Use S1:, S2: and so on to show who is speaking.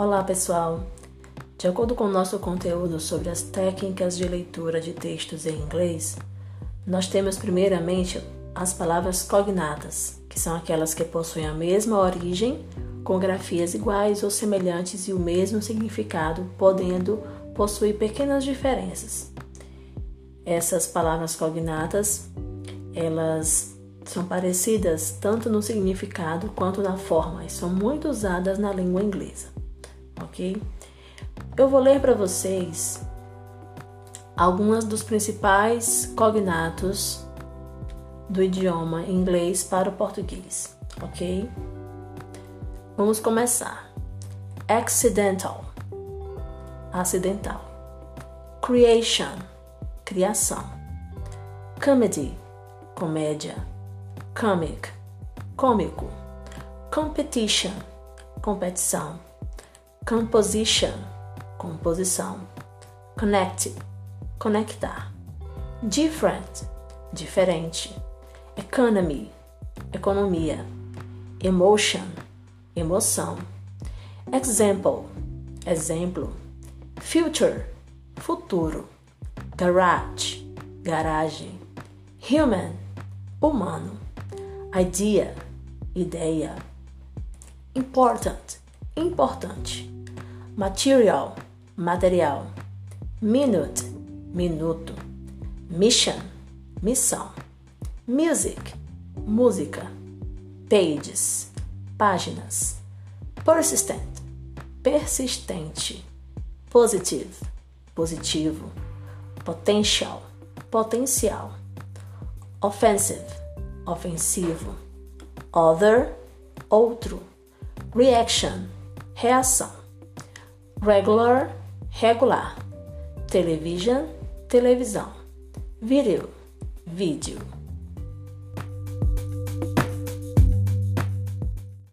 S1: Olá, pessoal! De acordo com o nosso conteúdo sobre as técnicas de leitura de textos em inglês, nós temos primeiramente as palavras cognatas, que são aquelas que possuem a mesma origem, com grafias iguais ou semelhantes e o mesmo significado, podendo possuir pequenas diferenças. Essas palavras cognatas, elas são parecidas tanto no significado quanto na forma e são muito usadas na língua inglesa, ok? Eu vou ler para vocês algumas dos principais cognatos do idioma inglês para o português, ok? Vamos começar. Accidental, acidental. Creation, criação. Comedy, comédia comic, cômico, competition, competição, composition, composição, connect, conectar, different, diferente, economy, economia, emotion, emoção, example, exemplo, future, futuro, garage, garagem, human, humano idea, ideia. Important, importante. Material, material. Minute, minuto. Mission, missão. Music, música. Pages, páginas. Persistent, persistente. Positive, positivo. Potential, potencial. Offensive, ofensivo. Other, outro. Reaction, reação. Regular, regular. Television, televisão. Video, vídeo.